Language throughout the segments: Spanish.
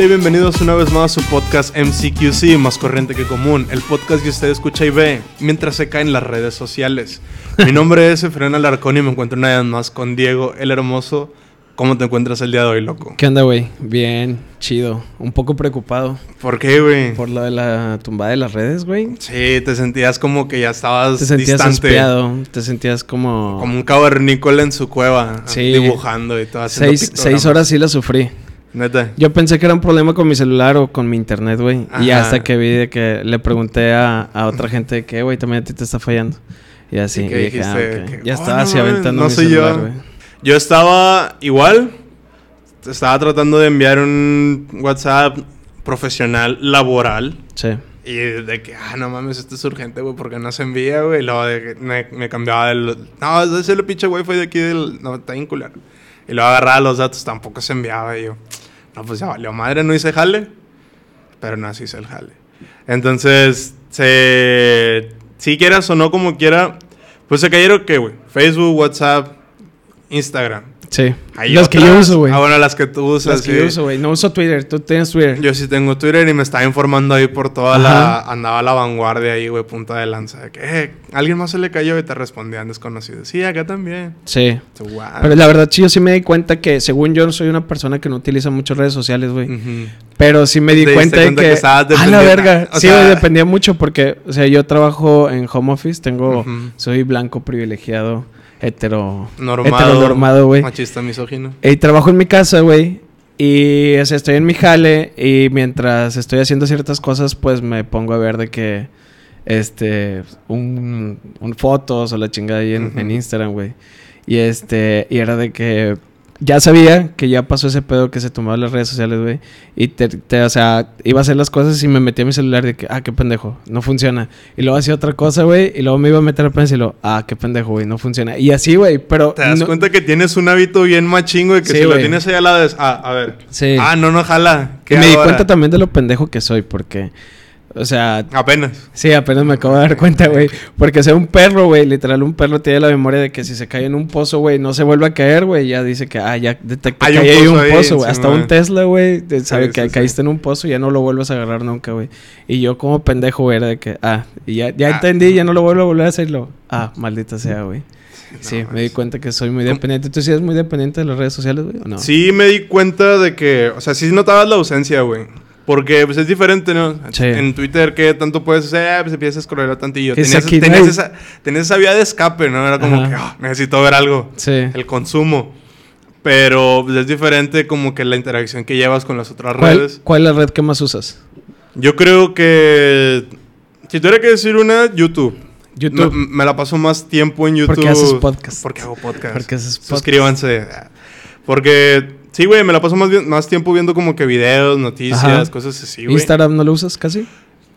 Hola y bienvenidos una vez más a su podcast MCQC, más corriente que común, el podcast que usted escucha y ve mientras se cae en las redes sociales. Mi nombre es Efraín Alarcón y me encuentro una vez más con Diego, el hermoso. ¿Cómo te encuentras el día de hoy, loco? ¿Qué onda, güey? Bien, chido. Un poco preocupado. ¿Por qué, güey? Por lo de la tumbada de las redes, güey. Sí, te sentías como que ya estabas Te sentías distante. espiado. Te sentías como... Como un cavernícola en su cueva, Sí. dibujando y todo. haciendo Seis, pictogramas. seis horas sí la sufrí. Neta. Yo pensé que era un problema con mi celular o con mi internet, güey. Y hasta que vi de que le pregunté a, a otra gente de que, güey, también a ti te está fallando. Y así, ¿Y dije, ah, dijiste? ok. Que, Ya "Oh, estaba no así aventando no mi soy celular, yo". Yo estaba igual. Estaba tratando de enviar un WhatsApp profesional laboral. Sí. Y de que, ah, no mames, esto es urgente, güey, porque no se envía, güey. Y luego de que me, me cambiaba del. No, ese es el pinche wifi de aquí del. No, está bien culero. Y luego agarraba los datos, tampoco se enviaba. Y yo, no, pues ya valió madre, no hice jale. Pero no, hice el jale. Entonces, se. Si quieras o no, como quiera, pues se cayeron, ¿qué, güey? Facebook, WhatsApp, Instagram. Sí. Hay Las que yo uso, güey. Ah, bueno, las que tú usas. Las que sí. yo uso, güey. No uso Twitter. Tú tienes Twitter. Yo sí tengo Twitter y me estaba informando ahí por toda la... Andaba la vanguardia ahí, güey, punta de lanza. De que, eh, alguien más se le cayó y te respondían desconocidos. Sí, acá también. Sí. So, wow. Pero la verdad, sí, yo sí me di cuenta que, según yo, soy una persona que no utiliza muchas redes sociales, güey. Pero sí me di Te diste cuenta de cuenta que. que estabas a la verga. o sí, sea- güey, dependía mucho porque, o sea, yo trabajo en home office, tengo. Soy blanco, privilegiado, hetero. Normado. Heteronormado, güey. Machista, misógino. Y trabajo en mi casa, güey. Y, o sea, estoy en mi jale. Y mientras estoy haciendo ciertas cosas, pues me pongo a ver de que. Este. Un, un fotos o la chingada ahí en, en Instagram, güey. Y este. Y era de que. Ya sabía que ya pasó ese pedo que se tomaba las redes sociales, güey. Y te, te- o sea, iba a hacer las cosas y me metí a mi celular de que, ah, qué pendejo, no funciona. Y luego hacía otra cosa, güey. Y luego me iba a meter a pensar y luego, ah, qué pendejo, güey, no funciona. Y así, güey, pero. Te das no- cuenta que tienes un hábito bien machingo y que Sí, si lo güey. tienes ahí al lado es... Ah, a ver. Sí. Ah, no, no, jala. Y ¿Qué me di cuenta también de lo pendejo que soy, porque, o sea, Apenas. sí, apenas me acabo de dar cuenta, güey. Porque sea un perro, güey, literal, un perro tiene la memoria de que si se cae en un pozo, güey, no se vuelve a caer, güey. Ya dice que, ah, ya detecta Hay que un hay pozo un pozo, güey. Hasta un Tesla, güey, sabe Sí, que sí, sí. caíste en un pozo y ya no lo vuelves a agarrar nunca, güey. Y yo, como pendejo, güey, era de que, ah, y ya, ya Ah. entendí, ya no lo vuelvo a volver a hacerlo. Ah, maldita sea, güey. Sí, No, me di cuenta que soy muy dependiente. ¿Tú sí eres muy dependiente de las redes sociales, güey, o no? Sí, me di cuenta de que, o sea, sí notabas la ausencia, güey. Porque pues es diferente, ¿no? Sí. En Twitter, ¿qué tanto puedes hacer? Ah, pues empiezas a scrollar tantillo. Tenías, aquí no tenías hay- esa, tenías esa vía de escape, ¿no? Era como Ajá. que, "Ah, necesito ver algo. Sí. El consumo. Pero pues, es diferente como que la interacción que llevas con las otras ¿Cuál, redes. ¿Cuál es la red que más usas? Yo creo que... Si tuviera que decir una, YouTube. YouTube. Me, me la paso más tiempo en YouTube. Porque haces podcast. Porque hago podcast. Porque haces podcast. Suscríbanse. Porque, sí, güey, me la paso más, más tiempo viendo como que videos, noticias, Ajá. cosas así, güey. ¿Instagram no lo usas casi?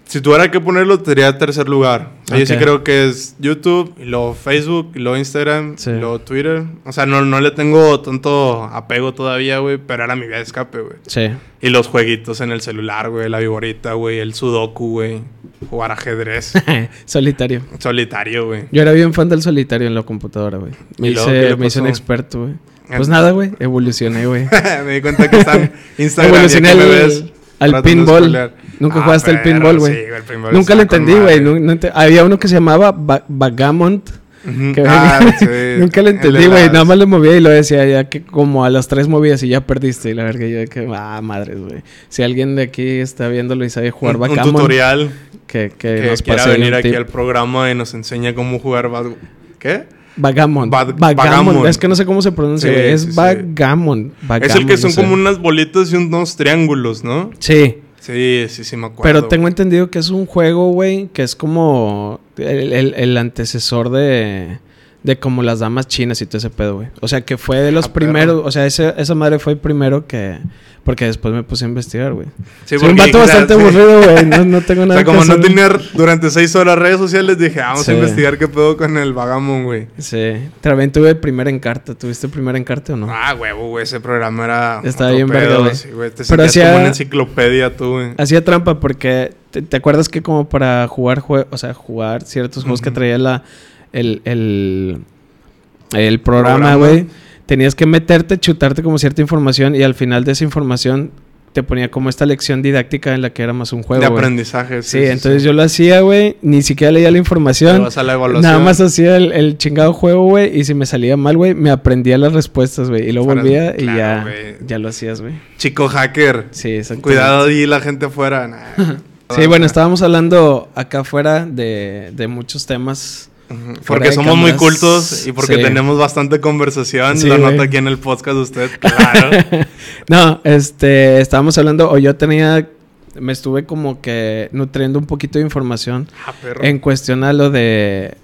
Si tuviera que ponerlo, tendría tercer lugar. O sea, Yo sí creo que es YouTube, y luego Facebook, y luego Instagram, Sí. y luego Twitter. O sea, no, no le tengo tanto apego todavía, güey, pero era mi vía de escape, güey. Sí. Y los jueguitos en el celular, güey, la viborita, güey, el sudoku, güey, jugar ajedrez, solitario. solitario, güey. Yo era bien fan del solitario en la computadora, güey. Me, ¿Y luego qué hice, me hice un experto, güey. Pues nada, güey. Evolucioné, güey. me di cuenta que están Instagram y Evolucioné me al, ves pinball. Nunca Ah, jugaste al perro, pinball, güey. sí, el pinball Nunca lo entendí, güey. Nu- no ente- Había uno que se llamaba Ba- Vagamont. Ah, sí, Nunca lo el entendí, güey. Nada más le movía y lo decía ya que como a las tres movías y ya perdiste. Y la verdad yo que, ah, madres, güey. Si alguien de aquí está viéndolo y sabe jugar un, un tutorial que, que, que nos quiera venir aquí al programa y nos enseña cómo jugar ¿Qué? Backgammon. Bad- backgammon. Es que no sé cómo se pronuncia, Sí, es sí, sí. backgammon. es el que son no sé. como unas bolitas y unos triángulos, ¿no? Sí. Sí, sí, sí me acuerdo. Pero tengo entendido que es un juego, güey, que es como el, el- el antecesor de, de como las damas chinas y todo ese pedo, güey. O sea, que fue de los Ah, primeros, o sea, ese- esa madre fue el primero que... Porque después me puse a investigar, güey. Sí, Soy un vato bastante sí. aburrido, güey. No, no tengo O nada sea, como que no hacer. tenía durante seis horas redes sociales, dije, ah, vamos Sí. a investigar qué pedo con el vagamon, güey. Sí. También tuve primer encarte. ¿Tuviste primer encarte o no? Ah, huevo, güey, ese programa era. Estaba bien pedo, güey. sí, güey. Te Pero hacía- como una enciclopedia tú, güey. Hacía trampa porque te, te acuerdas que como para jugar jue- o sea, jugar ciertos juegos que traía la el el, el programa, güey, tenías que meterte, chutarte como cierta información y al final de esa información te ponía como esta lección didáctica en la que era más un juego. De aprendizaje. Sí, entonces yo lo hacía, güey. Ni siquiera leía la información. A la. Nada más hacía el, el chingado juego, güey. Y si me salía mal, güey, me aprendía las respuestas, güey. Y luego Para- volvía y claro, ya, ya lo hacías, güey. Chico hacker. Sí, exacto. Cuidado y la gente afuera. Nah. Sí, bueno, estábamos hablando acá afuera de, de muchos temas. Porque somos muy cultos y porque Sí. tenemos bastante conversación. Sí, lo güey. nota aquí en el podcast usted, claro. No, este, estábamos hablando, o yo tenía, me estuve como que nutriendo un poquito de información ah, en cuestión a lo de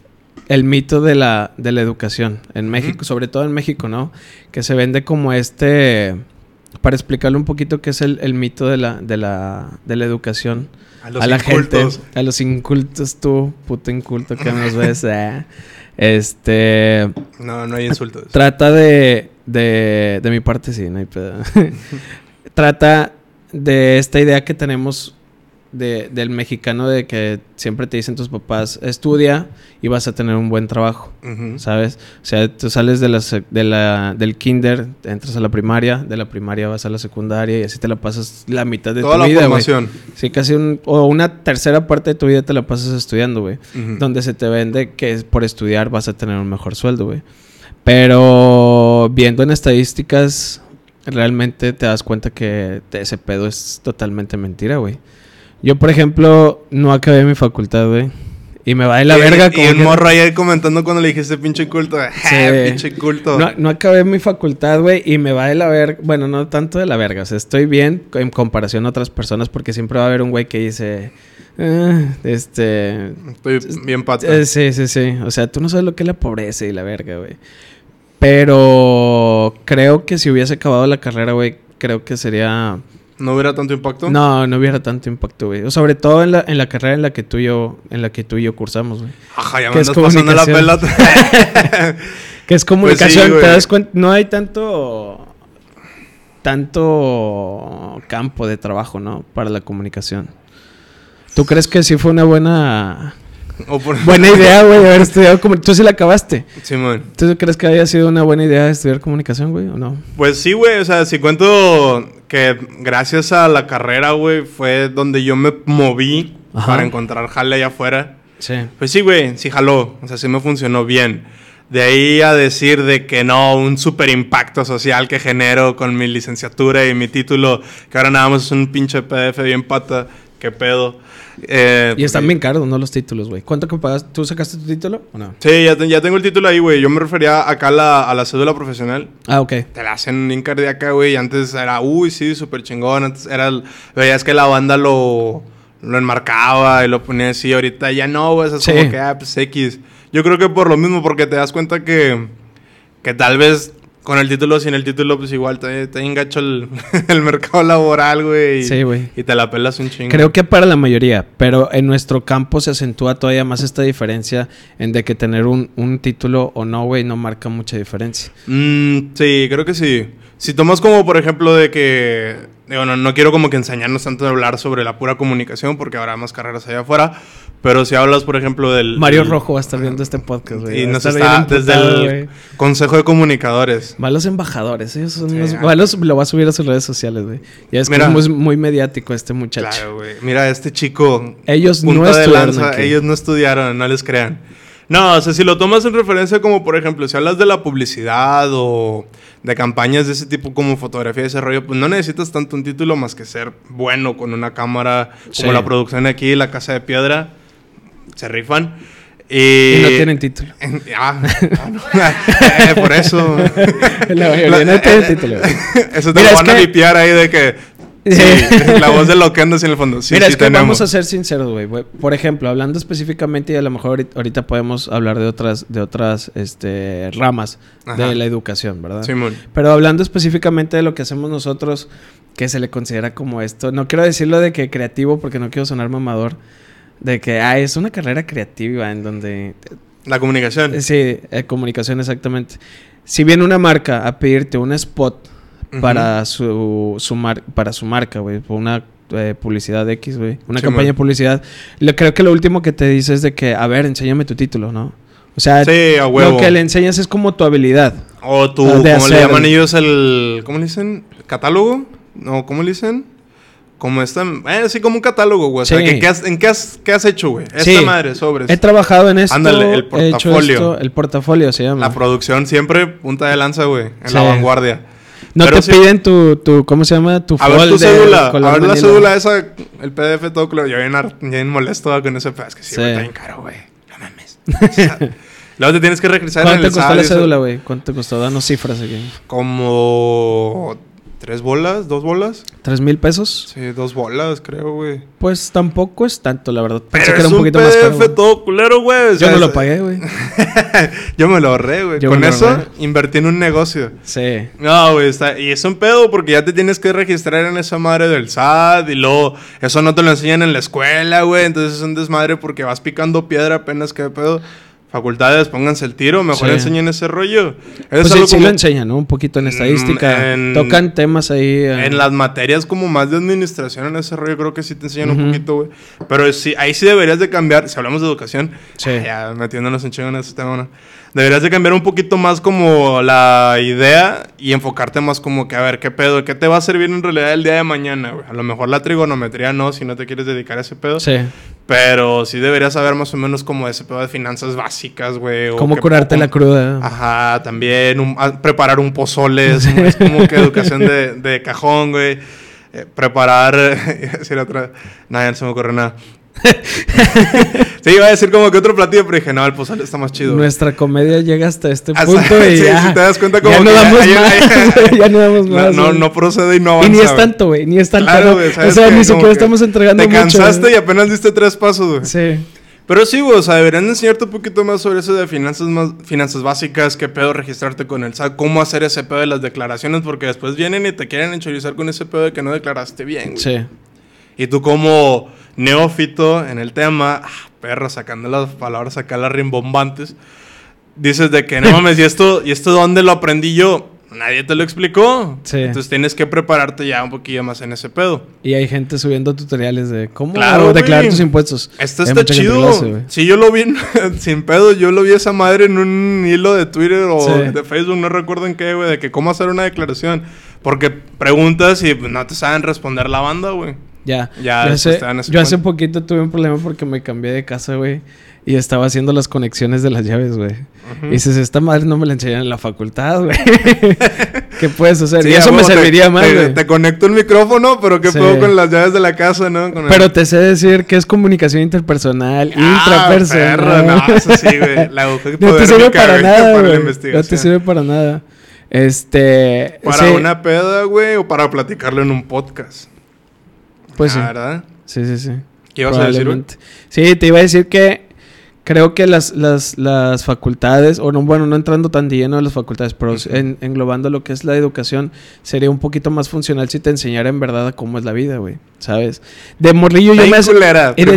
el mito de la, de la educación en México, sobre todo en México, ¿no? Que se vende como este, para explicarle un poquito qué es el, el mito de la, de la, de la educación a los a la incultos. gente, a los incultos, tú, puto inculto que nos ves, eh. Este, No, no hay insultos. trata de, de, de mi parte, sí, no hay pedo. trata de esta idea que tenemos de, del mexicano de que siempre te dicen tus papás, estudia y vas a tener un buen trabajo. ¿sabes? O sea, tú sales de la, de la, del kinder, entras a la primaria, de la primaria vas a la secundaria y así te la pasas la mitad de Toda tu la vida, formación. Sí, casi un, o una tercera parte de tu vida te la pasas estudiando, güey. Donde se te vende que por estudiar vas a tener un mejor sueldo, güey. Pero viendo en estadísticas, realmente te das cuenta que ese pedo es totalmente mentira, güey. Yo, por ejemplo, no acabé mi facultad, güey. Y me va de la Y- verga Y como un que- morro ahí comentando cuando le dijiste pinche culto. Sí. pinche culto. No, no acabé mi facultad, güey, y me va de la verga. Bueno, no tanto de la verga. O sea, estoy bien en comparación a otras personas porque siempre va a haber un güey que dice... "Ah, este... Estoy bien pata. Eh, sí, sí, sí. O sea, tú no sabes lo que es la pobreza y la verga, güey. Pero creo que si hubiese acabado la carrera, güey, creo que sería... ¿No hubiera tanto impacto? No, no hubiera tanto impacto, güey. Sobre todo en la, en la carrera en la que tú y yo, en la que tú y yo cursamos, güey. Ajá, ya ¿Qué me andas pasando la pelota. Que es comunicación, güey. te das cuenta, no hay tanto tanto campo de trabajo, ¿no? Para la comunicación. ¿Tú crees que sí fue una buena por... buena idea, güey, haber estudiado como tú sí la acabaste? Simón. ¿Tú crees que haya sido una buena idea estudiar comunicación, güey, o no? Pues sí, güey. O sea, si cuento que gracias a la carrera, güey, fue donde yo me moví Ajá. para encontrar jale allá afuera. Sí. Pues sí, güey, sí jaló. O sea, sí me funcionó bien. De ahí a decir de que no, un super impacto social que genero con mi licenciatura y mi título, que ahora nada más es un pinche PDF bien pata, qué pedo. Eh, Y están bien caros, ¿no? Los títulos, güey. ¿Cuánto que pagas? ¿Tú sacaste tu título o no? Sí, ya, te- ya tengo el título ahí, güey. Yo me refería acá a la, a la cédula profesional. Ah, ok. Te la hacen bien cardíaca, güey. Antes era, uy, sí, súper chingón. Antes era, el- veías que la banda lo, lo enmarcaba y lo ponía así. Ahorita ya no, güey. Es Sí. como que, ah, pues X. Yo creo que por lo mismo, porque te das cuenta que, que tal vez con el título o sin el título, pues igual te, te engacho el, el mercado laboral, güey. Sí, güey. Y te la pelas un chingo. Creo que para la mayoría, pero en nuestro campo se acentúa todavía más esta diferencia en de que tener un, un título o no, güey, no marca mucha diferencia. Mm, sí, creo que sí. Si tomas como, por ejemplo, de que... Digo, no, no quiero como que enseñarnos tanto de hablar sobre la pura comunicación, porque habrá más carreras allá afuera. Pero si hablas, por ejemplo, del... Mario Rojo va a estar viendo este podcast, güey. Y nos está desde el. Consejo de Comunicadores. Va a los embajadores, ellos son Sí, los- ah. va a los- lo va a subir a sus redes sociales, güey. Ya es que Mira. es muy, mediático este muchacho. Claro, güey. Mira, este chico... Ellos no estudiaron lanza, ellos no estudiaron, no les crean. No, o sea, si lo tomas en referencia como, por ejemplo, si hablas de la publicidad o de campañas de ese tipo como fotografía y desarrollo, pues no necesitas tanto un título más que ser bueno con una cámara, como Sí. la producción aquí, la Casa de Piedra, se rifan. Y, Y no tienen título. Ah, ah, no. Eh, por eso. La mayoría no tienen título. Eso te Mira, lo van a limpiar ahí de que... Sí, la voz de loquendo en el fondo. Sí, Mira, sí es que tenemos. vamos a ser sinceros, güey. Por ejemplo, hablando específicamente, y a lo mejor ahorita, podemos hablar de otras, de otras este, ramas Ajá. de la educación, ¿verdad? Simón. Pero hablando específicamente de lo que hacemos nosotros, que se le considera como esto, no quiero decirlo de que creativo porque no quiero sonar mamador, de que ah, es una carrera creativa en donde... La comunicación. eh, Sí, eh, comunicación exactamente. Si viene una marca a pedirte un spot Para su, su mar- para su marca, güey, por una eh, publicidad X, güey, una Sí, campaña de publicidad, creo que lo último que te dice es de que, a ver, enséñame tu título, ¿no? O sea, Sí, a huevo. lo que le enseñas es como tu habilidad. O tu, de ¿cómo le llaman ellos? El, ¿Cómo le dicen? ¿Catálogo? No, ¿cómo le dicen? Como esta, eh, así como un catálogo, güey. O sea, Sí. que, ¿qué has- ¿en qué has, qué has hecho, güey? Esta Sí. madre, sobres. He trabajado en esto. Ándale, el he hecho portafolio. esto- el portafolio se llama. La producción siempre punta de lanza, güey. En Sí. la vanguardia. No Pero te sí- piden tu, tu, ¿cómo se llama? Tu A ver tu cédula. A ver la manila. cédula esa, el PDF todo claro. Yo bien, molesto con ese. Es que sí, Sí. está bien caro, güey. No mames. Luego te tienes que regresar en ¿Cuánto el te costó la cédula, güey? ¿Cuánto te costó? Danos cifras aquí. Como tres bolas, dos bolas. ¿Tres mil pesos? Sí, dos bolas, creo, güey. Pues tampoco es tanto, la verdad. Pensé Pero que era un un poquito más caro. Güey. todo culero, güey. o Yo no lo pagué, güey. Yo me lo ahorré, güey. Yo Con eso ahorré. invertí en un negocio. Sí. No, güey, está... y es un pedo porque ya te tienes que registrar en esa madre del SAT y luego eso no te lo enseñan en la escuela, güey. Entonces es un desmadre porque vas picando piedra apenas que pedo. Facultades, pónganse el tiro, mejor Sí. enseñen ese rollo. Es Pues sí, algo sí como- lo enseñan, ¿no? Un poquito en estadística. Mm, en- Tocan temas ahí. eh, En las materias como más de administración en ese rollo creo que sí te enseñan un poquito, güey. Pero sí, ahí sí deberías de cambiar, si hablamos de educación, Sí. ya metiéndonos en chingo en ese tema, ¿no? Deberías de cambiar un poquito más como la idea y enfocarte más como que, a ver, ¿qué pedo? ¿Qué te va a servir en realidad el día de mañana, güey? A lo mejor la trigonometría no, si no te quieres dedicar a ese pedo. Sí. Pero sí deberías saber más o menos como ese pedo de finanzas básicas, güey. Cómo curarte poco- la cruda. Ajá, también un- a- preparar un pozole es, es como que educación de, de cajón, güey. Eh, preparar, decir otra, nada, no se me ocurre nada. sí, iba a decir como que otro platillo, pero dije, no, el pozole está más chido. Nuestra comedia llega hasta este Hasta- punto y sí, ya. si te das cuenta como ya no que damos ya- más. ya- no damos más. no, no procede y no y avanza. ni es tanto, güey. Ni es tanto. Claro, o ¿sabes sea, ni siquiera estamos entregando Te mucho. cansaste güey. y apenas diste tres pasos, güey. Sí. Pero sí, güey, o sea, deberían enseñarte un poquito más sobre eso de finanzas más, finanzas básicas, qué pedo registrarte con el SAT, cómo hacer ese pedo de las declaraciones, porque después vienen y te quieren enchorizar con ese pedo de que no declaraste bien, güey. Sí. Y tú como neófito en el tema, ah, perro, sacando las palabras acá las rimbombantes, dices de que no mames, ¿y esto, ¿y esto dónde lo aprendí yo? Nadie te lo explicó. Sí. Entonces tienes que prepararte ya un poquillo más en ese pedo. Y hay gente subiendo tutoriales de cómo Claro, declarar tus impuestos. Esto está chido. hace, sí, yo lo vi en- sin pedo. Yo lo vi esa madre en un hilo de Twitter o Sí. de Facebook, no recuerdo en qué, güey, de que cómo hacer una declaración. Porque preguntas y no te saben responder la banda, güey. Ya. Ya, yo hace, te yo hace poquito tuve un problema porque me cambié de casa, güey. Y estaba haciendo las conexiones de las llaves, güey. Y dices, esta madre no me la enseñan en la facultad, güey. ¿Qué puedes hacer? Sí, y eso me te- serviría más, te, güey. te conecto el micrófono, pero qué Sí. pedo con las llaves de la casa, ¿no? Con el- Pero te sé decir que es comunicación interpersonal, Ah, intrapersonal. perro, no, eso sí, güey. La aguja No te sirve para güey, nada, güey. No te sirve para nada. Este. Para sí, una peda, güey, o para platicarlo en un podcast. Pues sí. Ah, ¿verdad? Sí, sí, sí. ¿Qué ibas a decir. Sí, te iba a decir que creo que las, las, las facultades, o no, bueno, no entrando tan de lleno a las facultades, pero en- englobando lo que es la educación, sería un poquito más funcional si te enseñara en verdad cómo es la vida, güey. ¿Sabes? De morrillo yo me de-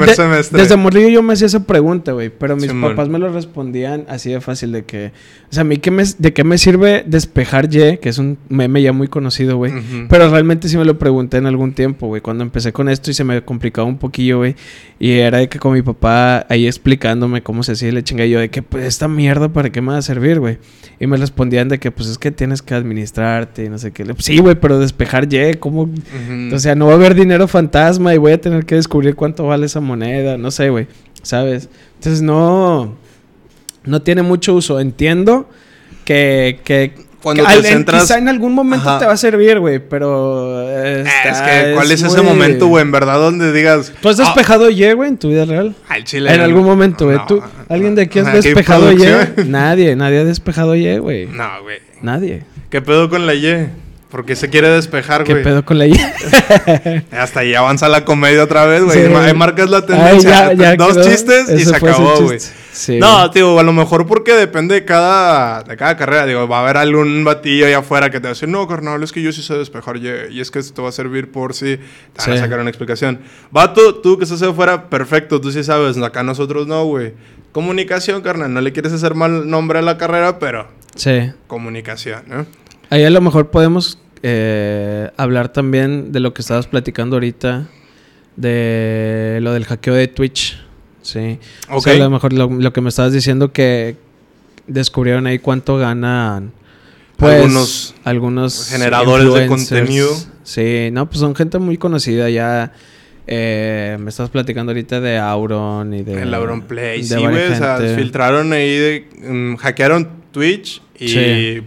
de- semestre. Desde morrillo yo me hacía esa pregunta, güey. Pero mis Simón. papás me lo respondían así de fácil de que... O sea, a mí qué me, de qué me sirve despejar Y, que es un meme ya muy conocido, güey. Pero realmente sí me lo pregunté en algún tiempo, güey. Cuando empecé con esto y se me complicaba un poquillo, güey. Y era de que con mi papá ahí explicándome cómo se hacía y le chinga yo de que, pues, esta mierda, ¿para qué me va a servir, güey? Y me respondían de que, pues, es que tienes que administrarte y no sé qué. Le- Sí, güey, pero despejar Y, ¿cómo...? O sea, no va a haber dinero fantasma y voy a tener que descubrir cuánto vale esa moneda. No sé, güey. ¿Sabes? Entonces, no... No tiene mucho uso. Entiendo que... que Cuando te al- centras- Quizá en algún momento Ajá. te va a servir, güey, pero... Eh, está- es que, ¿cuál es, ese momento, güey? En verdad, donde digas. ¿Tú has "Ah, despejado Y, güey, en tu vida real? al chile. En algún momento, güey. No, ¿Tú, ¿Alguien de aquí has Ajá, ¿qué despejado Y? Nadie, nadie ha despejado Y, güey. No, güey. Nadie. ¿Qué pedo con la Y? Porque se quiere despejar, ¿Qué güey. pedo con la Y? Hasta ahí avanza la comedia otra vez, güey. Sí. Marcas la Ay, tendencia. ya- ya Dos quedó. chistes y Ese se acabó, güey. Sí. No, tío, a lo mejor porque depende de cada, de cada carrera. Digo, va a haber algún batillo allá afuera que te va a decir, no, carnal, es que yo sí sé despejar Y, y es que esto va a servir por si te van a Sí. sacar una explicación. Vato, tú que estás afuera, perfecto, tú sí sabes. Acá nosotros no, güey. Comunicación, carnal. No le quieres hacer mal nombre a la carrera, pero Sí. comunicación, ¿no? Ahí a lo mejor podemos eh, hablar también de lo que estabas platicando ahorita, de lo del hackeo de Twitch. Sí. O sea, a lo mejor lo, lo que me estabas diciendo que descubrieron ahí cuánto ganan. pues, algunos, algunos generadores de contenido. Sí, no, pues son gente muy conocida ya. Eh, me estás platicando ahorita de Auron y de. el Auron Play. de Sí, güey. O sea, filtraron ahí de. mm, hackearon Twitch y. Sí.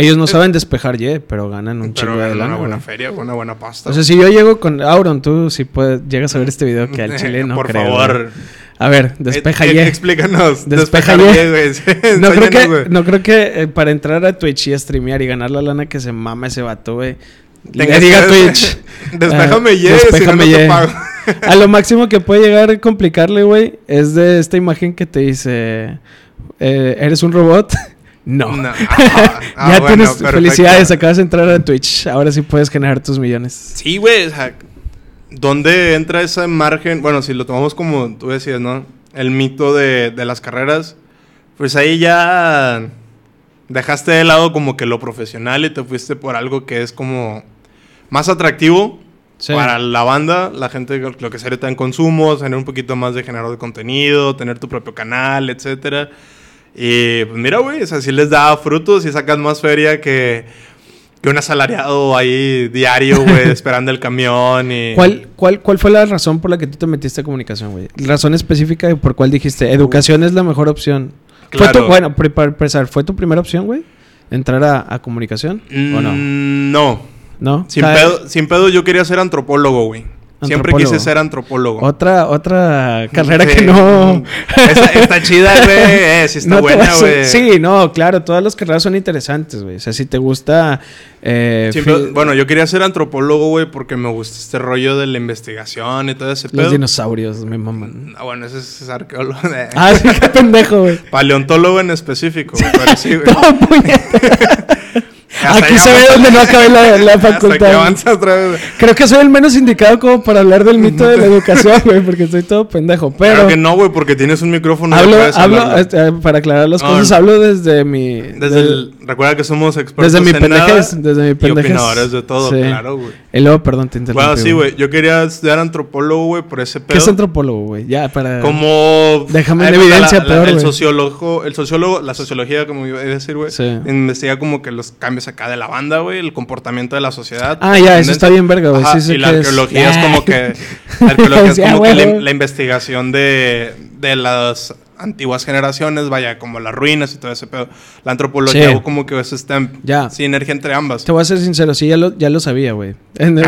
Ellos no saben despejar ye, pero ganan un pero chingo de lana. una buena güey. feria, una buena pasta. O sea, si yo llego con Auron, tú si puedes, llegas a ver este video que al chile no Por creo, favor. güey. A ver, despeja Eh, eh, ye. Explícanos. Despeja ye. güey. No creo, que, no creo que eh, para entrar a Twitch y a streamear y ganar la lana que se mama ese vato, güey. Le diga Twitch. Despéjame ah, ye, si no, despéjame no te ye. pago. A lo máximo que puede llegar a complicarle, güey, es de esta imagen que te dice: eh, ¿Eres un robot? No. No. Ah, ah, ya bueno, tienes perfecto. felicidades, acabas de entrar a Twitch. Ahora sí puedes generar tus millones. Sí, güey. O sea, ¿dónde entra ese margen? Bueno, si lo tomamos como tú decías, ¿no? El mito de, de las carreras. Pues ahí ya dejaste de lado como que lo profesional y te fuiste por algo que es como más atractivo Sí. para la banda, la gente lo que sería en consumo, tener un poquito más de género de contenido, tener tu propio canal, etcétera. Y pues mira, güey, o sea, si les da frutos y sacas más feria que, que un asalariado ahí diario, güey, esperando el camión y... ¿Cuál, cuál, ¿Cuál fue la razón por la que tú te metiste a comunicación, güey? Razón específica de por cuál dijiste, educación es la mejor opción. ¿Fue Claro. tu, bueno, para empezar, ¿fue tu primera opción, güey? ¿Entrar a, a comunicación? ¿O no? Mm, No. ¿No? Sin, pedo, sin pedo yo quería ser antropólogo, güey. Siempre quise ser antropólogo. Otra, otra carrera Sí. que no... Está, está chida, güey. Eh, sí está no buena, güey. Sí, no, claro, todas las carreras son interesantes, güey. O sea, si te gusta... eh, Siempre- bueno, yo quería ser antropólogo, güey, porque me gusta este rollo de la investigación y todo ese los pedo. dinosaurios, me maman. Ah, bueno, ese es arqueólogo. Ah, sí, qué pendejo, güey. Paleontólogo en específico, güey. Sí, güey. Aquí se ve donde no acabé la, facultad. Creo que soy el menos indicado como para hablar del mito de la educación, güey, porque estoy todo pendejo. Pero Claro que no, güey, porque tienes un micrófono. y hablo, hablo este, para aclarar las No, cosas, hablo desde mi... Desde del- el, recuerda que somos expertos desde mi nada pendejez, desde mi y pendejez. opinadores de todo, Sí. claro, güey. Y luego, perdón, te interrumpí. Bueno, sí, güey. Yo quería estudiar antropólogo, güey, por ese ¿Qué pedo. es antropólogo, güey? Ya, para... Como... Déjame en evidencia, la- la- peor, El sociólogo, el sociólogo, la sociología, como iba a decir, güey. Sí. Investiga como que los cambios acá de la banda, güey. El comportamiento de la sociedad. Ah, ya, eso está bien verga, güey. Sí sé y la que es- arqueología es, Ah. como que... La arqueología es Sí, ah, como que la, la investigación de, de las antiguas generaciones, vaya, como las ruinas y todo ese pedo. La antropología Sí. como que es esta Ya. sinergia entre ambas. Te voy a ser sincero, sí, ya lo, ya lo sabía, güey. Ah, no,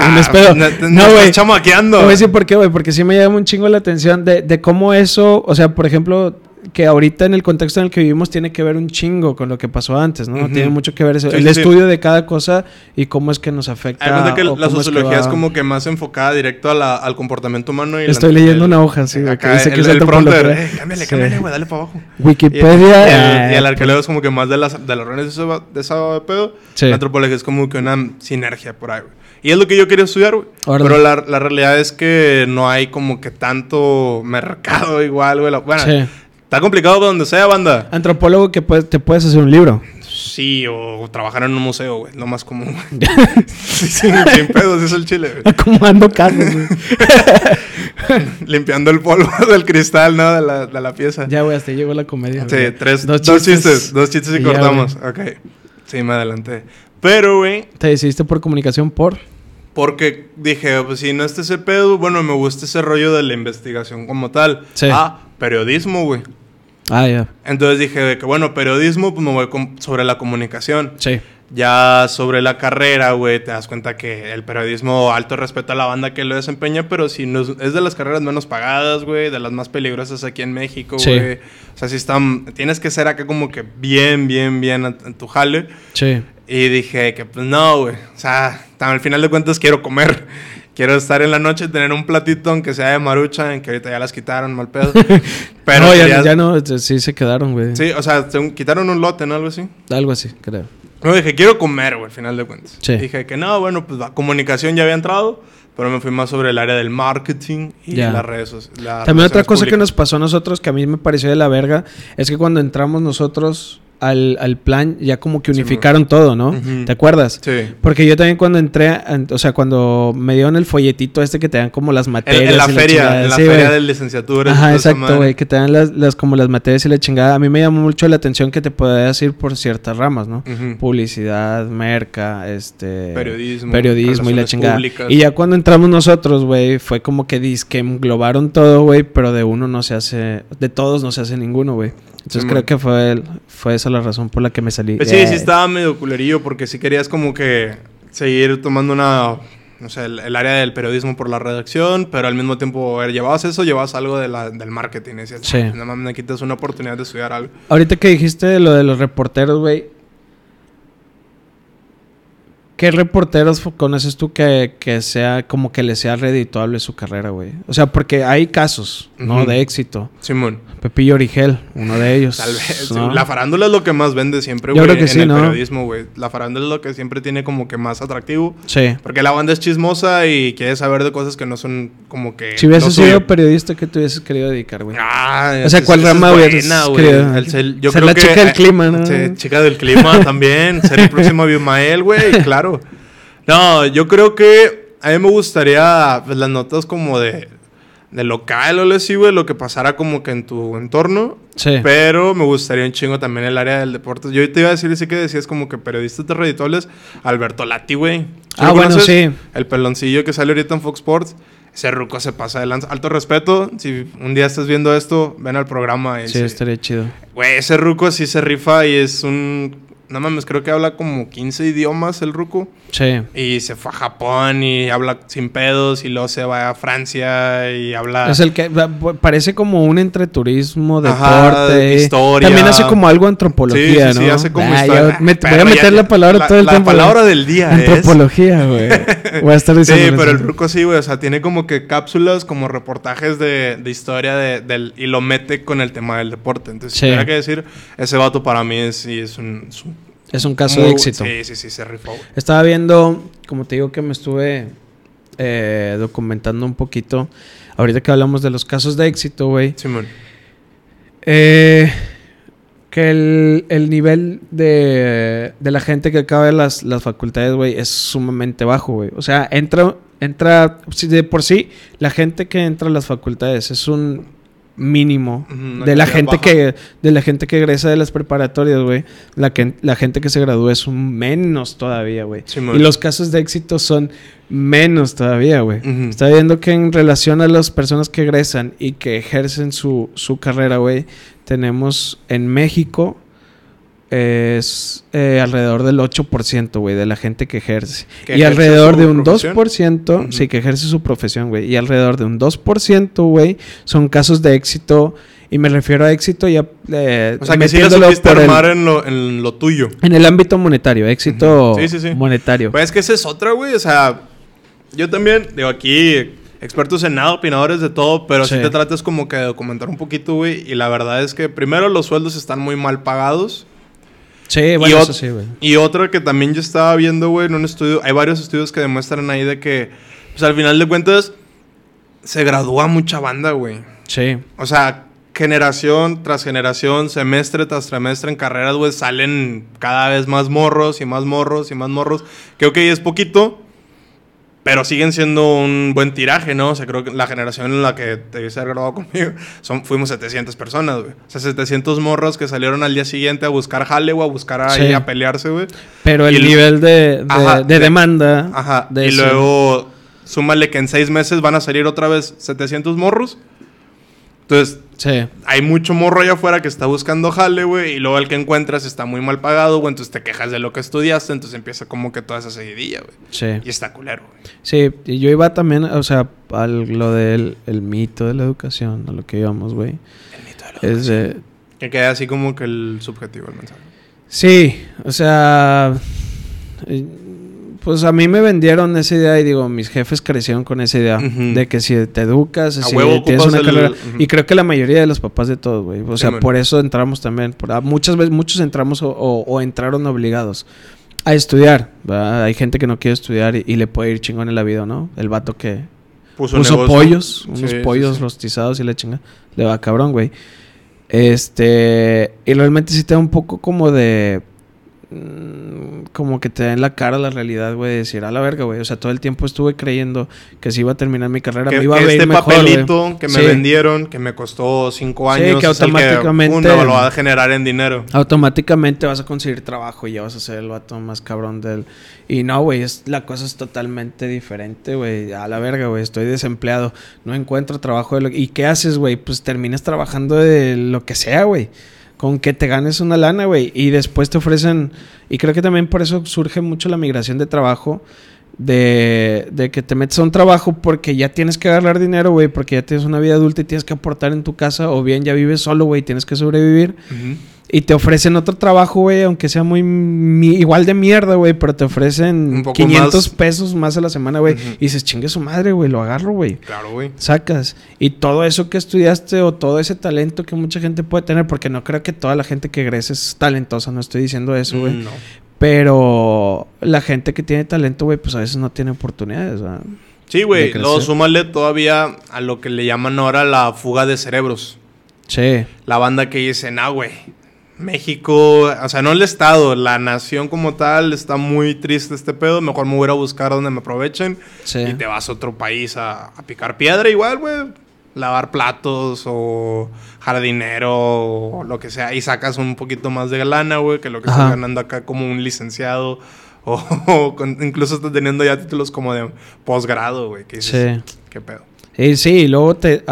te- No, no güey. chamaqueando. Te voy a decir por qué, güey. Porque sí me llama un chingo la atención de, de cómo eso, o sea, por ejemplo, que ahorita en el contexto en el que vivimos tiene que ver un chingo con lo que pasó antes, ¿no? Tiene mucho que ver eso. Sí, el sí, sí. estudio de cada cosa y cómo es que nos afecta. Hay cuenta que la cómo es que sociología es, como que más enfocada directo a la- al comportamiento humano. Y la- Estoy leyendo el- una hoja, sí, que acá dice que el, es el antropología. prompter, eh, cámbiale, cámbiale, güey, dale para abajo. Wikipedia. y el, eh, y el arqueólogo es como que más de las, de las reuniones de esa, de esa pedo. Sí. La antropología es como que una sinergia por ahí, güey. Y es lo que yo quería estudiar, güey. Pero la, la realidad es que no hay como que tanto mercado igual, güey. Bueno, Sí. Está complicado donde sea, banda. Antropólogo que puede- te puedes hacer un libro. Sí, o trabajar en un museo, güey. Lo más común, güey. Sí, sí, sin pedos, es el chile, güey. Acomodando carros, güey. Limpiando el polvo del cristal, ¿no? De la, de la pieza. Ya, güey, hasta llegó la comedia. Sí, güey. tres, dos, chistes, dos chistes y, y ya, cortamos. ok. Sí, me adelanté. Pero, güey, Te decidiste por comunicación por. porque dije, pues si no está ese pedo, bueno, me gusta ese rollo de la investigación como tal. Sí. Ah, periodismo, güey. Ah, ya. Entonces dije de que, bueno, periodismo, pues me voy sobre la comunicación. Sí. Ya sobre la carrera, güey, te das cuenta que el periodismo alto respeto a la banda que lo desempeña, pero si no es, de las carreras menos pagadas, güey, de las más peligrosas aquí en México, Sí. güey. O sea, si están, tienes que ser acá como que bien, bien, bien en en tu jale. Sí. Y dije que pues no, güey. O sea, al final de cuentas quiero comer. Quiero estar en la noche, tener un platito, aunque sea de marucha, en que ahorita ya las quitaron, mal pedo. Pero no, ya, no, sí se quedaron, güey. Sí, o sea, se- quitaron un lote, ¿no? Algo así. Algo así, creo. No, dije, quiero comer, güey, al final de cuentas. Sí. Dije que no, bueno, pues la comunicación ya había entrado, pero me fui más sobre el área del marketing y las redes sociales. También otra cosa que nos pasó a nosotros que a mí me pareció de la verga es que cuando entramos nosotros al, al plan, ya como que unificaron todo, ¿no? ¿Te acuerdas? Sí. Porque yo también cuando entré, o sea, cuando me dieron el folletito este que te dan como las materias. en la y feria, en la sí, feria güey. de licenciatura. Ajá, exacto, güey, que te dan las, las como las materias y la chingada. A mí me llamó mucho la atención que te podías ir por ciertas ramas, ¿no? Publicidad, merca, este... Periodismo, Periodismo y la chingada. públicas. Y ya cuando entramos nosotros, güey, fue como que dis que englobaron todo, güey, pero de uno no se hace... De todos no se hace ninguno, güey. Entonces Sí, creo man. que fue, el- fue esa la razón por la que me salí. Pues sí, Eh, sí estaba medio culerillo porque si querías como que seguir tomando una, no sé, el, el área del periodismo por la redacción, pero al mismo tiempo a ver, llevabas eso, llevabas algo de la- del marketing. Y decías, Sí. "Ah, no mames, me quitas una oportunidad de estudiar algo. Ahorita que dijiste lo de los reporteros, güey. ¿Qué reporteros conoces tú que, que sea como que le sea redituable su carrera, güey? O sea, porque hay casos, ¿no? De éxito. Simón, Pepillo Origel, uno de ellos. tal vez. ¿no? La farándula es lo que más vende siempre, Yo güey, creo que en sí, el ¿no? periodismo, güey. La farándula es lo que siempre tiene como que más atractivo. Sí. Porque la banda es chismosa y quiere saber de cosas que no son como que... Si hubieses sido periodista, ¿qué te hubieses querido dedicar, güey? Ah, O sea, ¿cuál rama güey? querido? El yo Ser creo la que- chica del clima, ¿no? Sí, chica del clima también. Ser el próximo Abimael, güey, claro. No, yo creo que a mí me gustaría pues, las notas como de, de local o así, güey, lo que pasara como que en tu entorno. Sí. Pero me gustaría un chingo también el área del deporte. Yo te iba a decir, sí que decías como que periodistas de redituables, Alberto Lati, güey. ¿Sí Ah, bueno, sí. El peloncillo que sale ahorita en Fox Sports. Ese ruco se pasa de lanza. Alto respeto. Si un día estás viendo esto, ven al programa. y Sí, sí. estaría chido. Güey, ese ruco sí se rifa y es un... No mames, creo que habla como 15 idiomas el ruco. Sí. Y se fue a Japón y habla sin pedos y luego se va a Francia y habla... Es el que parece como un entreturismo, deporte. historia. También hace como algo antropología, Sí, sí, ¿no? sí, hace como Ah, historia. me- voy a ya- meter la palabra la- todo el la tiempo. palabra del día Antropología, güey. Voy a estar Sí, diciendo. pero el ruco sí, güey. O sea, tiene como que cápsulas, como reportajes de, de historia de- del, y lo mete con el tema del deporte. Entonces, Sí. si tuviera que decir, ese vato para mí es, sí, es un... es un Es un caso muy- de éxito. Sí, sí, sí, se rifó. Estaba viendo, como te digo que me estuve eh, documentando un poquito. Ahorita que hablamos de los casos de éxito, güey. Simón. Eh, que el, el nivel de, de la gente que acaba de las, las facultades, güey, es sumamente bajo, güey. O sea, entra, entra, de por sí, la gente que entra a las facultades es un mínimo de la gente baja. que de la gente que egresa de las preparatorias, güey. La que la gente que se gradúa es un menos todavía, güey. Y los casos de éxito son menos todavía, güey. Está viendo que en relación a las personas que egresan y que ejercen su, su carrera, güey, tenemos en México es eh, alrededor del 8%, güey, de la gente que ejerce. Que y ejerce alrededor de un profesión. 2%, Ujú. sí, que ejerce su profesión, güey. Y alrededor de un 2%, güey, son casos de éxito. Y me refiero a éxito ya... eh, O sea, que sí la supiste por el- armar en, lo, en lo tuyo. en el ámbito monetario, éxito Ujú. Sí, sí, sí. monetario. Pues es que esa es otra, güey. O sea, yo también, digo, aquí, expertos en nada, opinadores de todo, pero si Sí. te tratas como que de documentar un poquito, güey. Y la verdad es que primero los sueldos están muy mal pagados. Sí, bueno, y, eso sí, güey. y otra que también yo estaba viendo, güey, en un estudio, hay varios estudios que demuestran ahí de que, pues al final de cuentas, se gradúa mucha banda, güey. Sí. O sea, generación tras generación, semestre tras semestre en carreras, güey, salen cada vez más morros y más morros y más morros. Creo que es poquito, pero siguen siendo un buen tiraje, ¿no? O sea, creo que la generación en la que te hubiese graduado conmigo, son, fuimos 700 personas, güey. O sea, 700 morros que salieron al día siguiente a buscar jale, güey, a buscar ahí Sí. a pelearse, güey. Pero el Y nivel de, de- Ajá, de de- demanda. Ajá. de y eso- luego, súmale que en seis meses van a salir otra vez 700 morros. Entonces, Sí. hay mucho morro allá afuera que está buscando jale, güey, y luego el que encuentras está muy mal pagado, güey, entonces te quejas de lo que estudiaste, entonces empieza como que toda esa seguidilla, güey. Sí. Y está culero, güey. Sí, y yo iba también, o sea, a lo del el mito de la educación, a lo que íbamos, güey. El mito de la Es de... Que queda así como que el subjetivo el mensaje. Sí, o sea... Pues a mí me vendieron esa idea y digo, mis jefes crecieron con esa idea de que si te educas, A si tienes una el- carrera... Y creo que la mayoría de los papás de todos, güey. O sea, por eso entramos también. por- ah, muchas veces, muchos entramos o, o- o entraron obligados a estudiar. ¿verdad? Hay gente que no quiere estudiar y, y le puede ir chingón en la vida, ¿no? El vato que Puso, pollos, unos sí, pollos sí. rostizados y la chinga. Le va cabrón, güey. Este, y realmente sí te da un poco como de como que te da en la cara la realidad, güey, de decir, a la verga, güey. O sea, todo el tiempo estuve creyendo que si iba a terminar mi carrera, Que, me iba que a ver este mejor, papelito que me Sí. vendieron, que me costó cinco Sí, años, que es el automáticamente- lo va a generar en dinero. Automáticamente vas a conseguir trabajo y ya vas a ser el vato más cabrón del... Y no, güey, es, la cosa es totalmente diferente, güey. A la verga, güey, estoy desempleado. No encuentro trabajo. De lo... ¿Y qué haces, güey? Pues terminas trabajando de lo que sea, güey. Con que te ganes una lana, güey. Y después te ofrecen... Y creo que también por eso surge mucho la migración de trabajo. De, de que te metes a un trabajo porque ya tienes que ganar dinero, güey. Porque ya tienes una vida adulta y tienes que aportar en tu casa. O bien ya vives solo, güey. Tienes que sobrevivir. Y te ofrecen otro trabajo, güey, aunque sea muy igual de mierda, güey, pero te ofrecen Un poco 500 más. pesos más a la semana, güey. Y dices, chingue su madre, güey, lo agarro, güey. Claro, güey. Sacas. Y todo eso que estudiaste o todo ese talento que mucha gente puede tener, porque no creo que toda la gente que egrese es talentosa, no estoy diciendo eso, güey. Mm, No. Pero la gente que tiene talento, güey, pues a veces no tiene oportunidades, ¿verdad? Sí, güey. Luego súmale todavía a lo que le llaman ahora la fuga de cerebros. Sí. La banda que dice, nah, güey. México, o sea, no el Estado, la nación como tal, está muy triste este pedo. Mejor me voy a buscar donde me aprovechen. Sí. Y te vas a otro país a, a picar piedra igual, güey. Lavar platos o jardinero o lo que sea. Y sacas un poquito más de lana, güey, que lo que estás ganando acá como un licenciado. O, o con- incluso estás teniendo ya títulos como de posgrado, güey. Que dices, Sí. ¿Qué pedo? Sí, y luego te...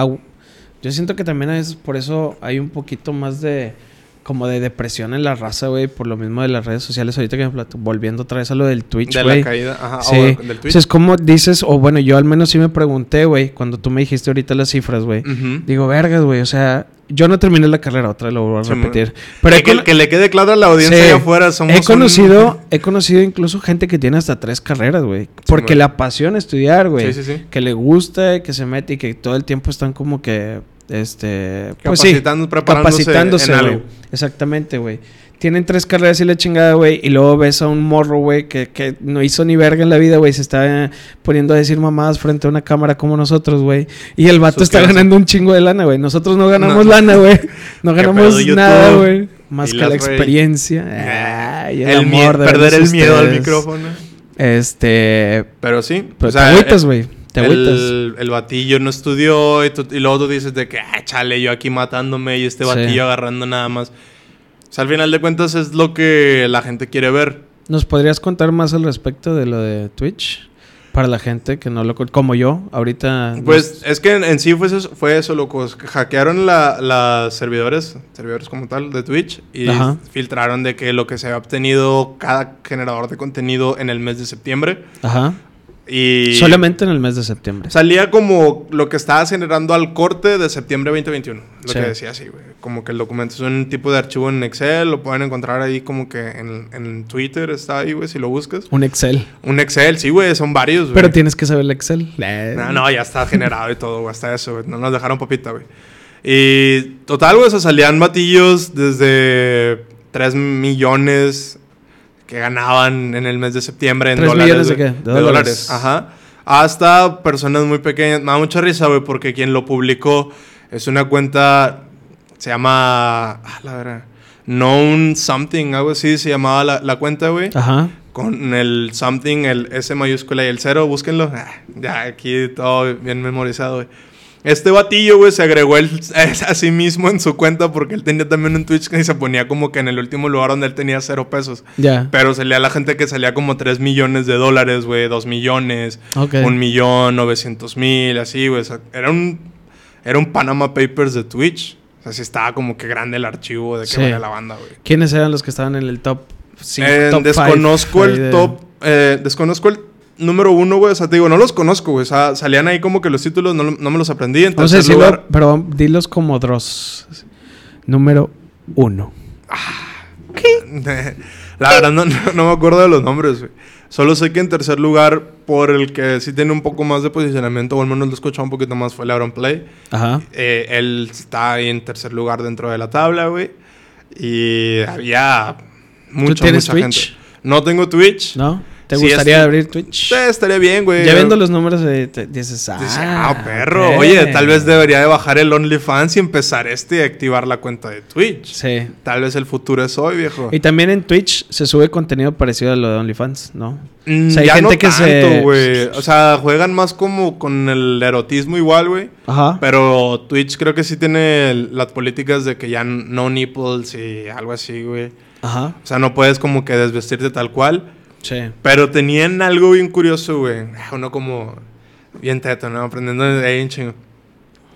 Yo siento que también es por eso hay un poquito más de... Como de depresión en la raza, güey, por lo mismo de las redes sociales. Ahorita que me plato- volviendo otra vez a lo del Twitch, De güey. la caída, ajá. Sí. O del Twitch. sea, es como dices, o bueno, yo al menos sí me pregunté, güey, cuando tú me dijiste ahorita las cifras, güey. Digo, vergas, güey, o sea, yo no terminé la carrera, otra vez lo vuelvo a repetir. Pero que, con- que le quede claro a la audiencia Sí. allá afuera, somos he un- conocido, he conocido incluso gente que tiene hasta tres carreras, güey. Porque güey. le apasiona estudiar, güey. Sí, sí, sí. Que le gusta, que se mete y que todo el tiempo están como que, este, pues sí, preparándose capacitándose, en güey. algo. Exactamente, güey. Tienen tres carreras y la chingada, güey. Y luego ves a un morro, güey, que, que no hizo ni verga en la vida, güey. Se está eh, poniendo a decir mamadas frente a una cámara como nosotros, güey. Y el vato está ganando un chingo de lana, güey. Nosotros no ganamos No. lana, güey. No ¿Qué ganamos nada, güey. Más que la experiencia. Ay, el, el mie- amor de perder el miedo al micrófono. Este. Pero sí. Pero o sea, el- güey. Te. El, el batillo no estudió y, tú- y luego tú dices de que, ah, chale, yo aquí matándome y este Sí. batillo agarrando nada más. O sea, al final de cuentas es lo que la gente quiere ver. ¿Nos podrías contar más al respecto de lo de Twitch? Para la gente que no lo... Como yo, ahorita... Pues es que en, en sí fue eso, fue eso, locos. que Hackearon la- las servidores, servidores como tal, de Twitch y Ajá. filtraron de que lo que se había obtenido cada generador de contenido en el mes de septiembre. Ajá. Y Solamente en el mes de septiembre. salía como lo que estabas generando al corte de septiembre 2021. Lo Sí. que decía así, güey. Como que el documento es un tipo de archivo en Excel, lo pueden encontrar ahí como que en, en Twitter está ahí, güey, si lo buscas. Un Excel. Un Excel, sí, güey, son varios, güey. Pero tienes que saber el Excel. Eh, No, no, ya está generado y todo, güey, hasta eso, güey. No nos dejaron papita, güey. Y total, güey, o sea, salían batillos desde 3 millones que ganaban en el mes de septiembre en ¿Tres dólares. de qué? ¿De De, dólares? dólares. Ajá. Hasta personas muy pequeñas. Me da mucha risa, güey, porque quien lo publicó es una cuenta. Se llama. Ah, la verdad. Known Something, algo así se llamaba la, la cuenta, güey. Ajá. Con el something, el S mayúscula y el cero, búsquenlo. Ah, ya aquí todo bien memorizado, güey. Este batillo, güey, se agregó él a sí mismo en su cuenta porque él tenía también un Twitch que se ponía como que en el último lugar donde él tenía cero pesos. Ya. Pero salía la gente que salía como 3 millones de dólares, güey, 2 millones, Ok. un millón, 900 mil, así, güey. O sea, era un, era un Panama Papers de Twitch. O sea, sí estaba como que grande el archivo de que Sí. vaya la banda, güey. ¿Quiénes eran los que estaban en el top 5? Eh, top desconozco five el top. eh, desconozco el número uno, güey. O sea, te digo, no los conozco, güey. O sea, salían ahí como que los títulos no, no me los aprendí. En si lugar. Pero dilos como Dross. Número uno. la verdad, no, no- no me acuerdo de los nombres, güey. Solo sé que en tercer lugar, por el que sí tiene un poco más de posicionamiento, o al menos lo he escuchado un poquito más, fue Lauron Play. Ajá. Eh, él está ahí en tercer lugar dentro de la tabla, güey. Y había mucha, tienes mucha Twitch? gente. No tengo Twitch. ¿No? ¿Te Sí, gustaría este- abrir Twitch? Sí, estaría bien, güey. Ya viendo los números de, te- dices, ah, ah, perro. ok". Oye, tal vez debería de bajar el OnlyFans y empezar este y activar la cuenta de Twitch. Sí. Tal vez el futuro es hoy, viejo. Y también en Twitch se sube contenido parecido a lo de OnlyFans, ¿no? Mm, o sea, hay ya gente no que se- tanto, güey. O sea, juegan más como con el erotismo igual, güey. Ajá. Pero Twitch creo que sí tiene las políticas de que ya no nipples y algo así, güey. Ajá. O sea, no puedes como que desvestirte tal cual. Sí. Pero tenían algo bien curioso, güey. Uno como bien teto, ¿no? Aprendiendo de ahí chingo.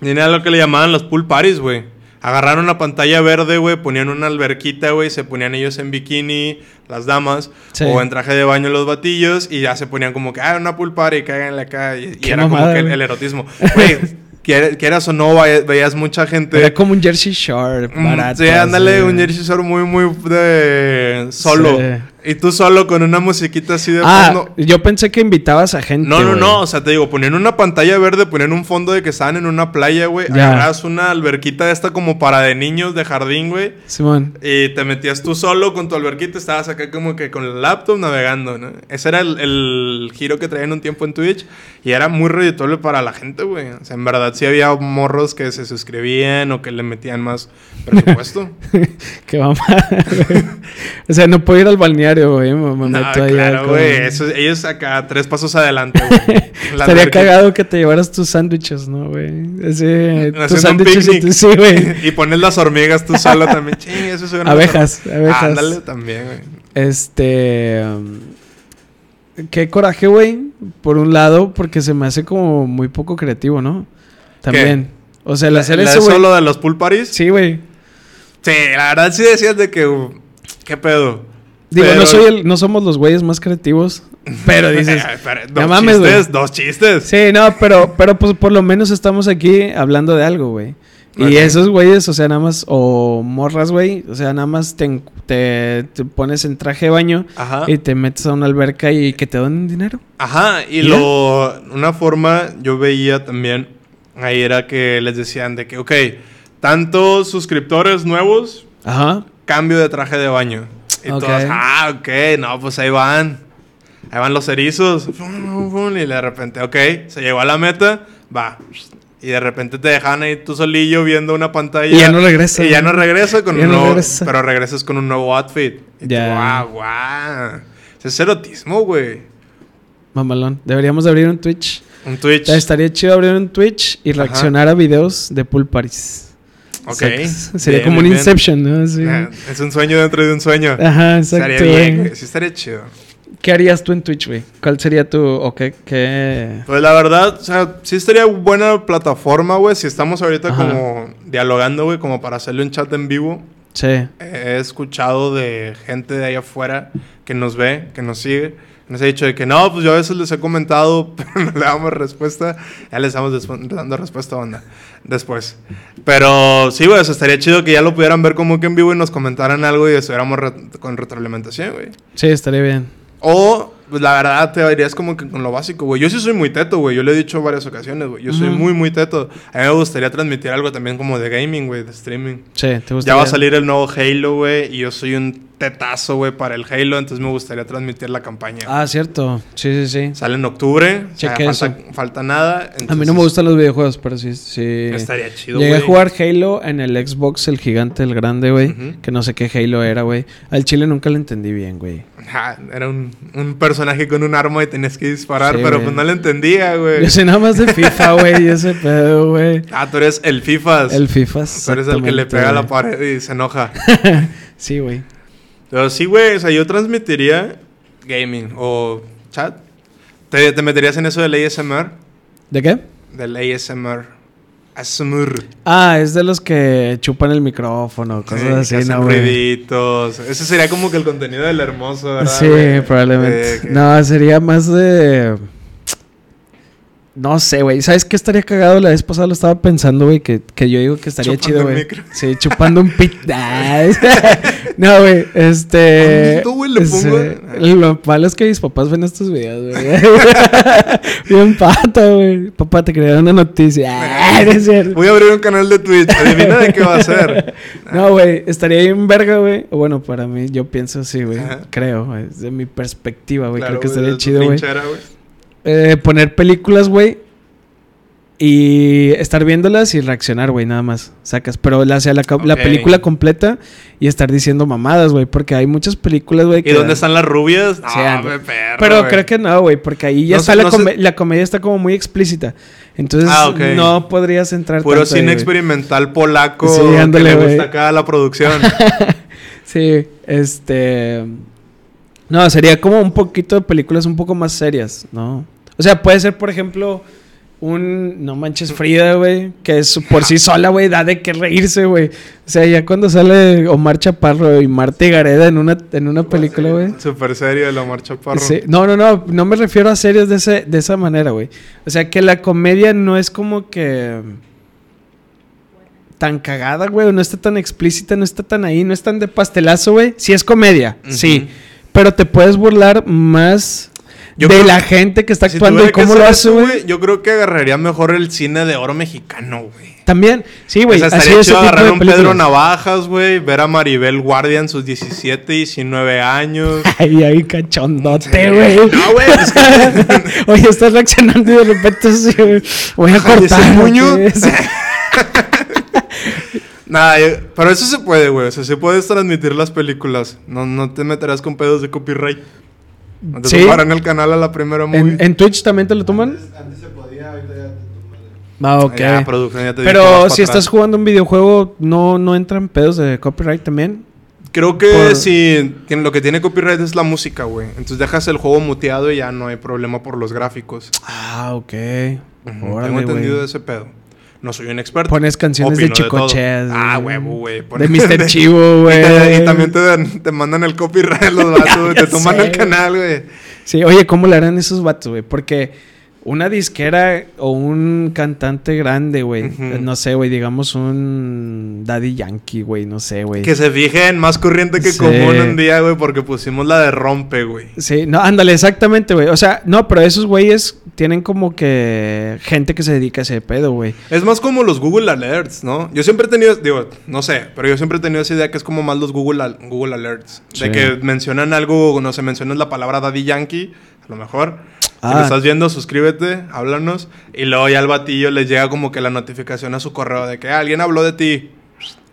Tenía lo que le llamaban los pool parties, güey. Agarraron una pantalla verde, güey, ponían una alberquita, güey, se ponían ellos en bikini, las damas, Sí. o en traje de baño los batillos, y ya se ponían como que, ah, una pool party, caigan acá, y, y era como mamada, que el, el erotismo. Güey, quier- quieras o no, veías mucha gente... Era como un Jersey Shore Mm, barato. Sí, ándale, un Jersey Shore muy, muy de solo. Sí. Y tú solo con una musiquita así de Ah, fondo. yo pensé que invitabas a gente. No, no, no. O sea, te digo, ponían una pantalla verde, ponían un fondo de que estaban en una playa, güey. Agarras una alberquita esta como para de niños de jardín, güey. Simón. Y te metías tú solo con tu alberquita, estabas acá como que con el laptop navegando, ¿no? Ese era el, el giro que traían un tiempo en Twitch. Y era muy redituable para la gente, güey. O sea, en verdad sí había morros que se suscribían o que le metían más presupuesto. Qué güey. O sea, no puedo ir al balneario, güey. Me, No, claro, güey. Ellos acá tres pasos adelante, güey. Estaría cagado que te llevaras tus sándwiches, ¿no, güey? Tus sándwiches y Sí, güey. y pones las hormigas tú solo también. Ching, eso suena Abejas, abejas. Ándale también, güey. Este. um, Qué coraje, güey. Por un lado, porque se me hace como muy poco creativo, ¿no? También. O sea, el hacer ¿La- eso, güey. solo de los pool parties? Sí, güey. Sí, la verdad sí decías de que... ¿Qué pedo? Digo, Pero- no, soy el, no somos los güeyes más creativos. Pero dices. Pero dos mames, chistes, dos chistes. Sí, no, pero, pero pues por lo menos estamos aquí hablando de algo, güey. Y esos güeyes, o sea, nada más, o morras, güey, o sea, nada más te, te, te pones en traje de baño Ajá. y te metes a una alberca y que te dan dinero. Ajá, y lo... Una forma yo veía también... Ahí era que les decían de que, ok, tantos suscriptores nuevos, Ajá. cambio de traje de baño. Y Ok. todos, ah, ok, no, pues ahí van. Ahí van los erizos. Y de repente, ok, se llegó a la meta, va. Y de repente te dejan ahí tú solillo viendo una pantalla. Y ya no regresa. Y ya no regresa con un no nuevo. regresa. Pero regresas con un nuevo outfit. Y Ya. tú, guau, guau. Ese es erotismo, güey. Mamalón. Deberíamos de abrir un Twitch. Un Twitch. Estaría chido abrir un Twitch y Ajá. reaccionar a videos de pool parties. Ok. Exacto. Sería Bien, como un. Inception, ¿no? Eh, Es un sueño dentro de un sueño. Ajá, exacto. Estaría bien. Sí, estaría chido. ¿Qué harías tú en Twitch, güey? ¿Cuál sería tu... o qué... qué... Pues la verdad, o sea, sí estaría buena plataforma, güey. Si estamos ahorita Ajá. como dialogando, güey, como para hacerle un chat en vivo. Sí. He escuchado de gente de ahí afuera que nos ve, que nos sigue. Nos ha dicho de que no, pues yo a veces les he comentado, pero no le damos respuesta. Ya les estamos dando respuesta, onda. Después. Pero sí, güey, o sea, estaría chido que ya lo pudieran ver como que en vivo y nos comentaran algo y estuviéramos re- con retroalimentación, güey. Sí, estaría bien. O, pues la verdad, te irías como que con lo básico, güey. Yo sí soy muy teto, güey. Yo lo he dicho varias ocasiones, güey. Yo soy muy, muy teto. A mí me gustaría transmitir algo también como de gaming, güey, de streaming. Sí, ¿te gusta? Ya va a salir el nuevo Halo, güey. Y yo soy un tetazo, güey, para el Halo. Entonces me gustaría transmitir la campaña. Ah, cierto. Sí, sí, sí. Sale en octubre. o sea, Cheque falta, falta nada. A mí no me gustan los videojuegos, pero sí, sí. Estaría chido, Llegué güey. a jugar Halo en el Xbox, el gigante, el grande, güey. Que no sé qué Halo era, güey. Al chile nunca lo entendí bien, güey. Era un, un personaje con un arma y tenías que disparar, Sí, pero pues no lo entendía, güey. Yo sé nada más de FIFA, güey, y ese pedo, güey. Ah, tú eres el FIFA. El FIFA. Tú eres el que le pega a la pared y se enoja. Sí, güey. Pero sí, güey, o sea, yo transmitiría gaming o chat. ¿Te, te meterías en eso del ASMR? ¿De qué? Del ASMR. ASMR. Ah, es de los que chupan el micrófono, cosas Sí, así, ¿no, ruiditos. Ese sería como que el contenido del hermoso, ¿verdad? Sí, probablemente. No, sería más de. No sé, güey. ¿Sabes qué estaría cagado? La vez pasada lo estaba pensando, güey, que, que yo digo que estaría Chupando chido, güey. micro. Sí, chupando un pit. No, güey. Este. ¿Cuándo, güey, le ese- pongo? Lo malo es que mis papás ven estos videos, güey. Bien pata, güey. Papá, te dar una noticia. Cierto. Voy a abrir un canal de Twitch. Adivina de qué va a ser. No, güey, estaría bien verga, güey. Bueno, para mí, yo pienso así, güey. Creo, güey. Desde mi perspectiva, güey. Claro, Creo que estaría chido, güey. Eh, poner películas, güey. Y estar viéndolas y reaccionar, güey, nada más. Sacas. Pero la, o sea, la, película completa y estar diciendo mamadas, güey. Porque hay muchas películas, güey. ¿Y que- dónde están las rubias? No, me perro, Pero creo que no, güey. Porque ahí ya No está la, no comedia está como muy explícita. Entonces Ah, no podrías entrar Puro tanto cine experimental polaco Sí, que le gusta acá la producción. Sí, este. No, sería como un poquito de películas un poco más serias, ¿no? O sea, puede ser, por ejemplo, un. No manches Frida, güey. Que es por sí sola, güey. Da de qué reírse, güey. O sea, ya cuando sale Omar Chaparro y Marta Gareda en una, en una película, güey. Super serio de la marcha parro. Sí. No, no, no. No me refiero a series de, ese, de esa manera, güey. O sea, que la comedia no es como que. Tan cagada, güey. No está tan explícita, no está tan ahí, no es tan de pastelazo, güey. Sí es comedia, sí. Pero te puedes burlar más Yo de creo la gente que está actuando y cómo lo hace, güey. Yo creo que agarraría mejor el cine de oro mexicano, güey. También, sí, güey. o sea, estaría chido agarrar de un Pedro. Navajas, güey. Ver a Maribel Guardia en sus 17, 19 años. Ay, ay, cachondote, Sí. güey. No, güey, es que- Oye, estás reaccionando y de repente güey, voy a cortar. puño. Sí. Nada, pero eso se puede, güey. O sea, se puedes transmitir las películas. No, no te meterás con pedos de copyright. Te Sí. el canal a la primera movie. ¿En, en Twitch también te lo toman? Antes, antes se podía, ahorita ya te toman. Ah, ok. Ya, producción, ya te dije, Pero si estás jugando un videojuego, ¿no, no entran pedos de copyright también? Creo que por- si tiene- lo que tiene copyright es la música, güey. Entonces dejas el juego muteado y ya no hay problema por los gráficos. Ah, ok. Órale, Tengo entendido ese pedo. No soy un experto. Pones canciones de Opino todo. Chicocheas. Ah, huevo, güey. De Mr. Chivo, güey. Y, también te, dan- te mandan el copyright los vatos, güey. Te Ya toman sé, el canal, güey. Sí, oye, ¿cómo le harán esos vatos, güey? Porque una disquera o un cantante grande, güey. No sé, güey, digamos un Daddy Yankee, güey, no sé, güey. Que se fijen más corriente que Sí. común un día, güey, porque pusimos la de rompe, güey. Sí, no, ándale, exactamente, güey. O sea, no, pero esos güeyes tienen como que gente que se dedica a ese pedo, güey. Es más como los Google Alerts, ¿no? Yo siempre he tenido, digo, no sé, pero yo siempre he tenido esa idea que es como más los Google, al- Google Alerts. Sí. De que mencionan algo, no sé, mencionan la palabra Daddy Yankee, a lo mejor. Si Ah. lo estás viendo, suscríbete, háblanos. Y luego ya al batillo les llega como que la notificación a su correo de que "Ah, alguien habló de ti.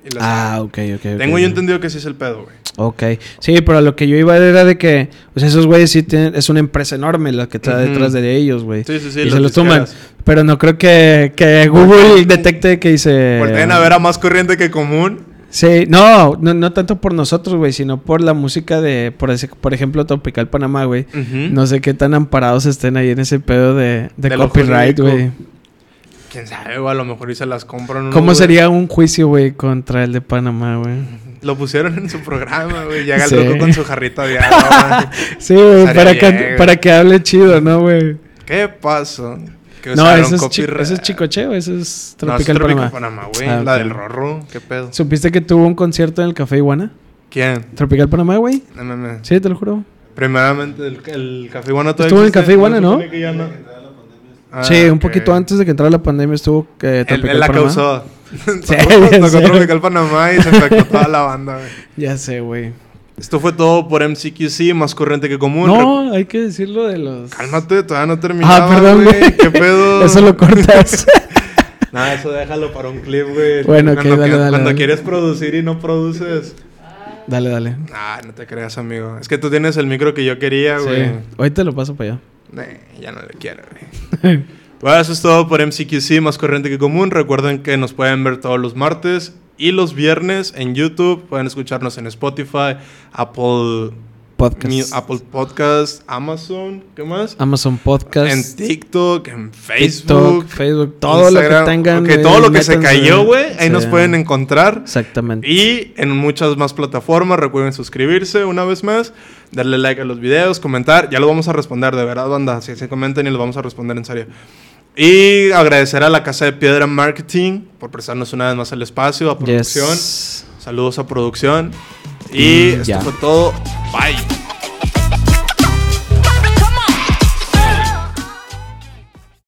Y Ah, ok, ok. Tengo yo entendido que sí es el pedo, güey. Ok. Sí, pero lo que yo iba era de que, sea, esos güeyes sí tienen, es una empresa enorme la que está Ujú. detrás de ellos, güey. Sí, sí, sí, Y las se los toman. Pero no creo que, que Google detecte que dice... Volteen a ver a más corriente que común. Sí, no, no, no tanto por nosotros, güey, sino por la música de, por, ese- por ejemplo, Tropical Panamá, güey. No sé qué tan amparados estén ahí en ese pedo de, de copyright, güey. Quién sabe, güey, a lo mejor y se las compran. ¿Cómo sería un juicio, güey, contra el de Panamá, güey? Lo pusieron en su programa, güey. Llega Sí. el loco con su jarrita de agua. Sí, güey, para, que, bien, para que hable chido, ¿no, güey? ¿Qué pasó? Que No, eso es, chi- copyright. eso es Chicocheo, eso es No, es Tropical Tropical Panamá. Güey. Ah, La del Rorro. ¿Qué pedo? ¿Supiste que tuvo un concierto en el Café Iguana? ¿Quién? Tropical Panamá, güey. No, no, no. Sí, te lo juro. Primeramente, el, el Café Iguana todavía Estuvo en el? Café Iguana, ¿no? que ya no? Ah, sí, un poquito antes de que entrara la pandemia estuvo eh, Él, Tropical él la Panamá. causó. Sí, Tocó- Tocó. Tropical Panamá y se infectó toda la banda, güey. Ya sé, güey. Esto fue todo por MCQC, más corriente que común. No, hay que decirlo de los... Cálmate, todavía no terminaba, Ah, perdón, güey. ¿Qué pedo? Eso lo cortas. Nada, eso déjalo para un clip, güey. Bueno, cuando, dale, dale, Cuando dale. quieres producir y no produces. dale, dale. Ah, no te creas, amigo. Es que tú tienes el micro que yo quería, güey. Sí. Ahorita lo paso para allá. Eh, ya no le quiero, güey. Bueno, eso es todo por MCQC, más corriente que común. Recuerden que nos pueden ver todos los martes y los viernes en YouTube. Pueden escucharnos en Spotify, Apple, Podcast. Apple Podcast, Amazon, ¿qué más? Amazon Podcast. En TikTok, en TikTok, Facebook, Facebook, todo lo que tengan. Ok, eh, todo lo que se cayó, güey, ahí Sí. nos pueden encontrar. Exactamente. Y en muchas más plataformas, recuerden suscribirse una vez más, darle like a los videos, comentar, ya lo vamos a responder, de verdad, banda, si se comentan y los vamos a responder en serio. Y agradecer a la Casa de Piedra Marketing por prestarnos una vez más el espacio, a producción. Yes. Saludos a producción. Y esto ya. fue todo. Bye.